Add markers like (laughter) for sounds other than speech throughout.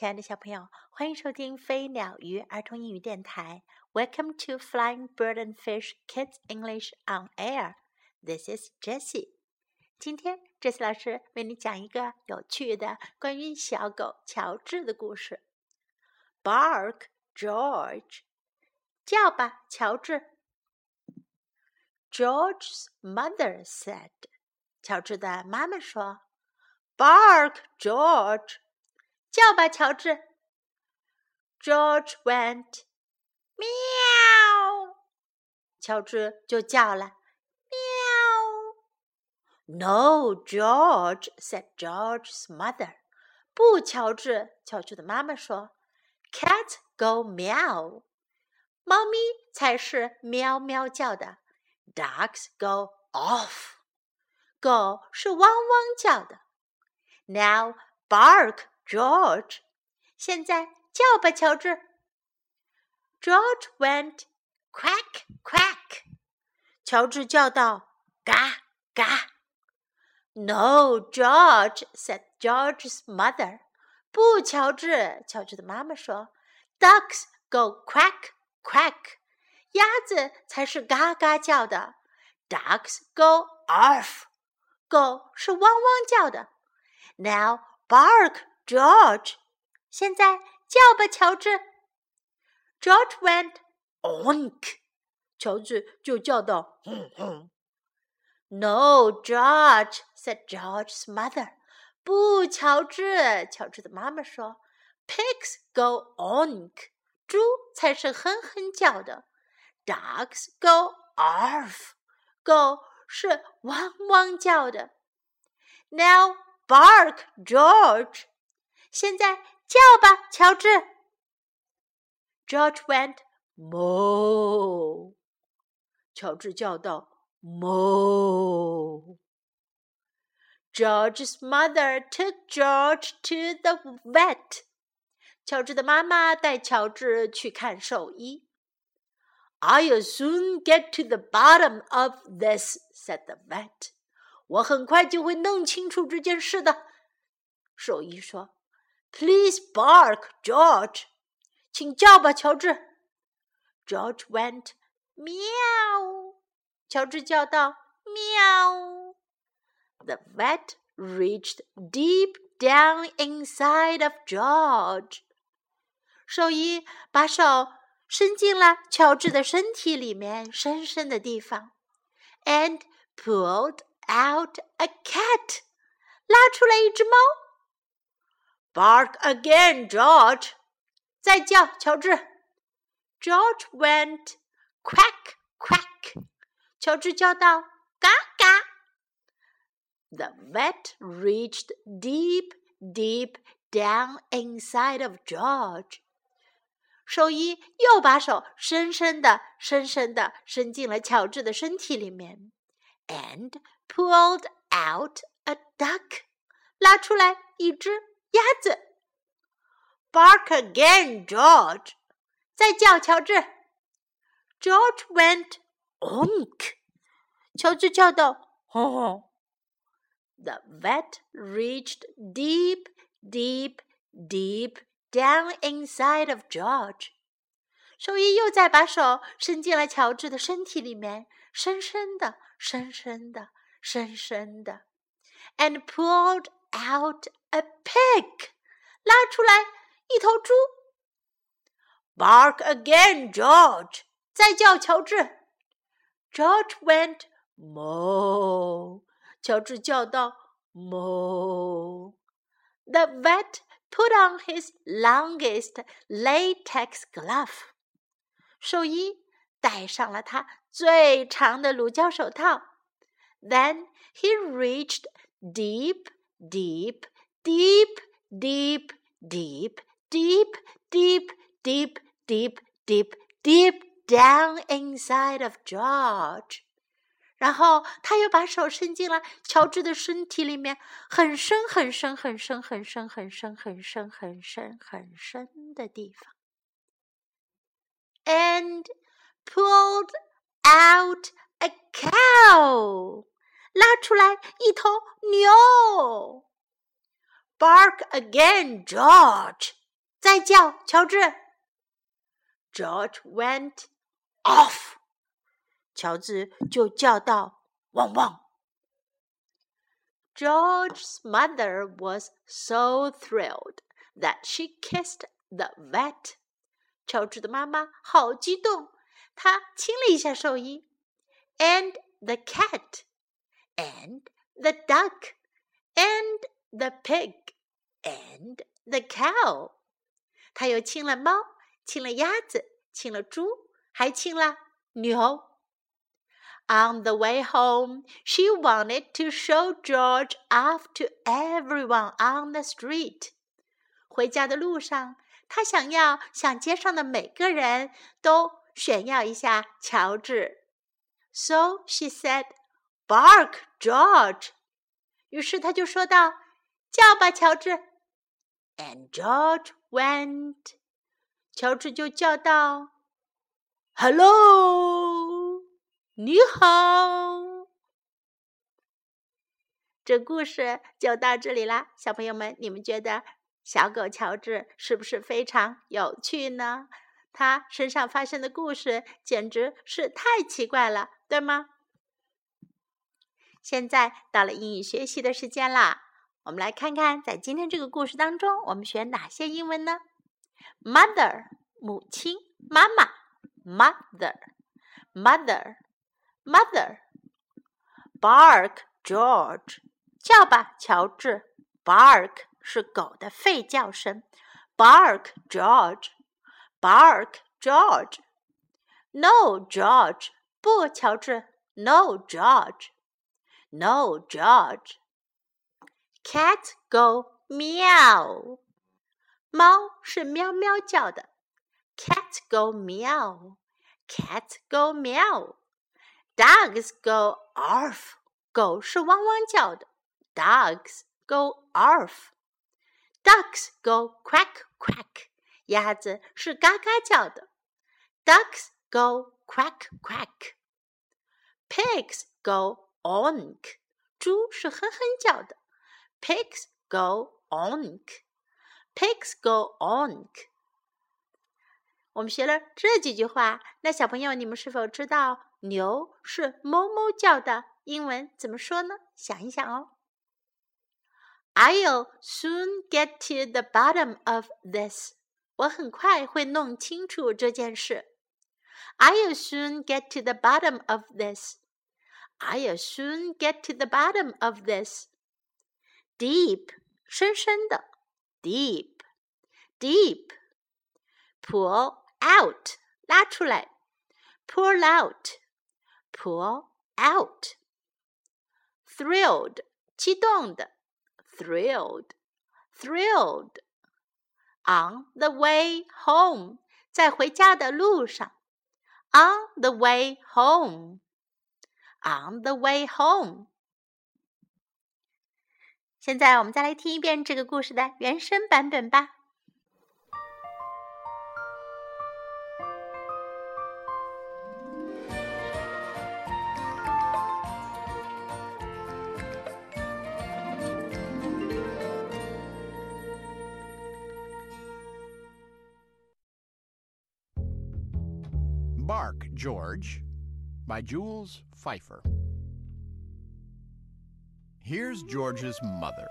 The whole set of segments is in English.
亲爱的小朋友，欢迎收听飞鸟鱼儿童英语电台。Welcome to Flying Bird and Fish Kids English on Air. This is Jessie. 今天，Jessie 老师为你讲一个有趣的关于小狗乔治的故事。Bark, George，叫吧，乔治。George's mother said，乔治的妈妈说：“Bark, George。”叫吧，乔治。George went，喵，乔治就叫了，喵。No, George said George's mother，不，乔治，乔治的妈妈说，Cats go meow，猫咪才是喵喵叫的，Dogs go off，狗是汪汪叫的。Now bark。 George，现在叫吧，乔治。George went quack quack，乔治叫道：“嘎嘎。” No, George said George's mother。不，乔治，乔治的妈妈说：“Ducks go quack quack，鸭子才是嘎嘎叫的。Ducks go off，狗是汪汪叫的。Now bark。” George，现在叫吧，乔治。George went onk，乔治就叫道：“哼哼。” No, George said George's mother。不，乔治，乔治的妈妈说：“Pigs go onk，猪才是哼哼叫的。Dogs go off，狗是汪汪叫的。Now bark, George。” 现在叫吧，乔治。George went moo。乔治叫道：“moo。” George's mother took George to the vet。乔治的妈妈带乔治去看兽医。I'll soon get to the bottom of this," said the vet. 我很快就会弄清楚这件事的。兽医说。 Please bark, George. 请叫吧，乔治。George went meow. 乔治叫道喵。The vet reached deep down inside of George. 兽医把手伸进了乔治的身体里面深深的地方，and pulled out a cat. 拉出来一只猫。 Bark again, George！再叫，乔治。George went quack quack。乔治叫道：“嘎嘎。” The vet reached deep, deep down inside of George. 兽医又把手深深的、深深的伸进了乔治的身体里面，and pulled out a duck，拉出来一只 鸭子，Bark again, George！再叫，乔治。George went onk，乔治叫道：“吼吼。” The vet reached deep, deep, deep down inside of George。兽医又再把手伸进了乔治的身体里面，深深的、深深的、深深的，and pulled out a pig，拉出来一头猪。Bark again, George，再叫乔治。George went moo，乔治叫道 moo。The vet put on his longest latex glove，兽医戴上了他最长的乳胶手套。Then he reached deep, deep, deep, deep, deep, deep, deep, deep, deep, deep, deep down inside of George。然后他又把手伸进了乔治的身体里面，很深很深很深很深很深很深很深很深的地方，and pulled out a cow， 拉出来一头牛。Bark again, George！ 再叫，乔治。George went off，乔治就叫道：“汪汪！” George's mother was so thrilled that she kissed the vet. 乔治的妈妈好激动，她亲了一下兽医。And the cat, and the duck, and the pig, and the cow. 她又亲了猫，亲了鸭子，亲了猪，还亲了牛。on the way home, she wanted to show George off to everyone on the street. 回家的路上，她想要向街上的每个人都炫耀一下乔治。So she said, "Bark, George." 于是他就说道：“叫吧，乔治。” And George went. 乔治就叫道：“Hello." 你好，这故事就到这里啦，小朋友们，你们觉得小狗乔治是不是非常有趣呢？它身上发生的故事简直是太奇怪了，对吗？现在到了英语学习的时间啦，我们来看看在今天这个故事当中，我们学哪些英文呢？Mother，母亲，妈妈，Mother，Mother。Mother, bark, George，叫吧，乔治。Bark 是狗的吠叫声。Bark, George, bark, George. No, George，不，乔治。No, George, no, George. Cat go meow，猫是喵喵叫的。Cat go meow, cat go meow. Dogs go arf，狗是汪汪叫的。Dogs go arf。Ducks go quack quack，鸭子是嘎嘎叫的。Ducks go quack quack。Pigs go onk，猪是哼哼叫的。Pigs go onk。Pigs go onk。我们学了这几句话，那小朋友，你们是否知道牛是哞哞叫的，英文怎么说呢？想一想哦。I'll soon get to the bottom of this。我很快会弄清楚这件事。I'll soon get to the bottom of this。 I'll soon get to the bottom of this。Deep，深深的，deep，deep。Pull out，拉出来，pull out。pull out. Thrilled，激动的，thrilled, thrilled. On the way home，在回家的路上。On the way home, on the way home. 现在我们再来听一遍这个故事的原声版本吧。Bark, George by Jules Feiffer. Here's George's mother.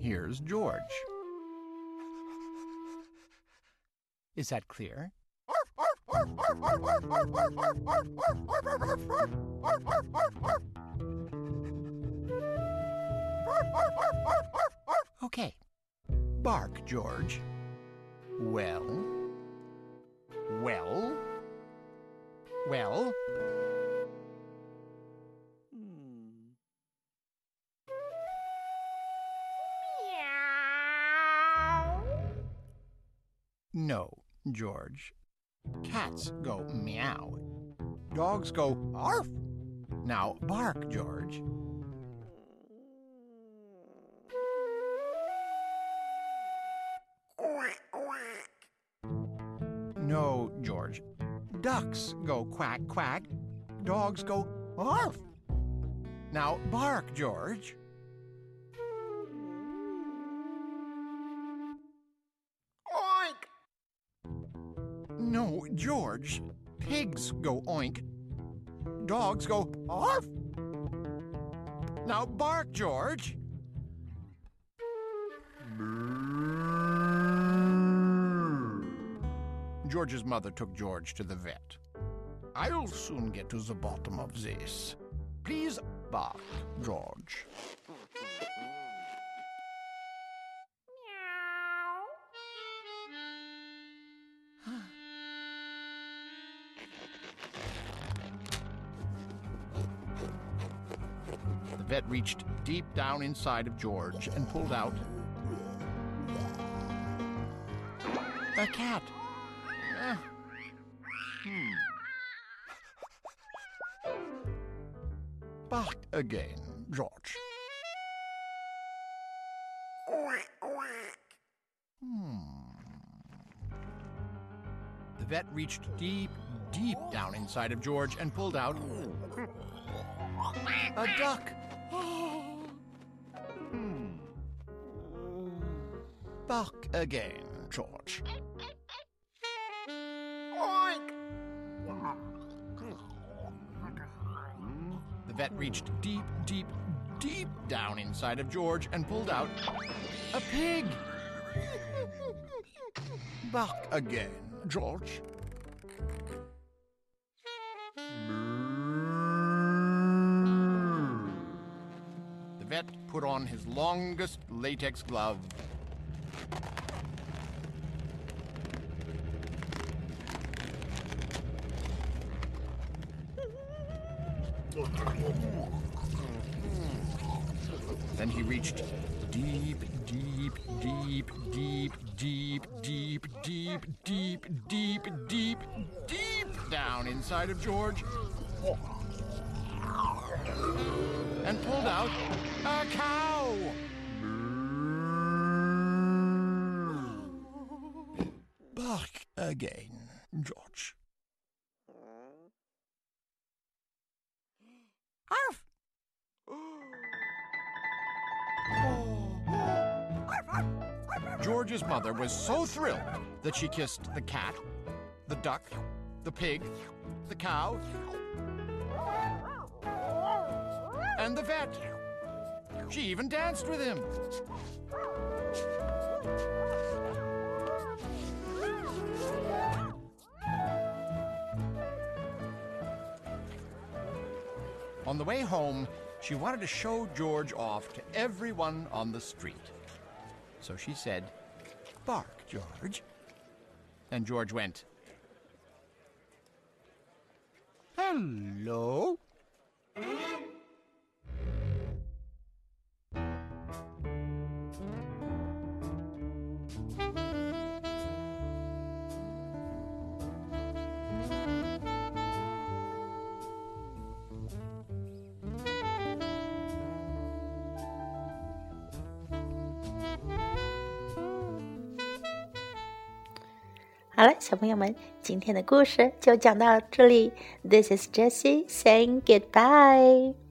Here's George. Is that clear? Okay. Bark, George. Well? Well? Well? Hmm. No, George. Cats go meow. Dogs go arf. Now bark, George. No, George. Ducks go quack quack. Dogs go arf. Now bark, George. Oink! No, George. Pigs go oink. Dogs go arf. Now bark, George. George's mother took George to the vet. I'll soon get to the bottom of this. Please bark, George. Meow. The vet reached deep down inside of George and pulled out a cat. Hmm. Bark again, George. Hmm. The vet reached deep, deep down inside of George and pulled out a duck. (gasps) Hmm. Bark again, George. The vet reached deep, deep, deep down inside of George and pulled out a pig. Bark again, George. The vet put on his longest latex glove. Then he reached deep, deep, deep, deep, deep, deep, deep, deep, deep, deep, deep down inside of George and pulled out a cow. Bark again, George. Arf! George's mother was so thrilled that she kissed the cat, the duck, the pig, the cow, and the vet. She even danced with him. On the way home, she wanted to show George off to everyone on the street. So she said, Bark, George. And George went, Hello. 好了小朋友们今天的故事就讲到这里 this is jessie saying goodbye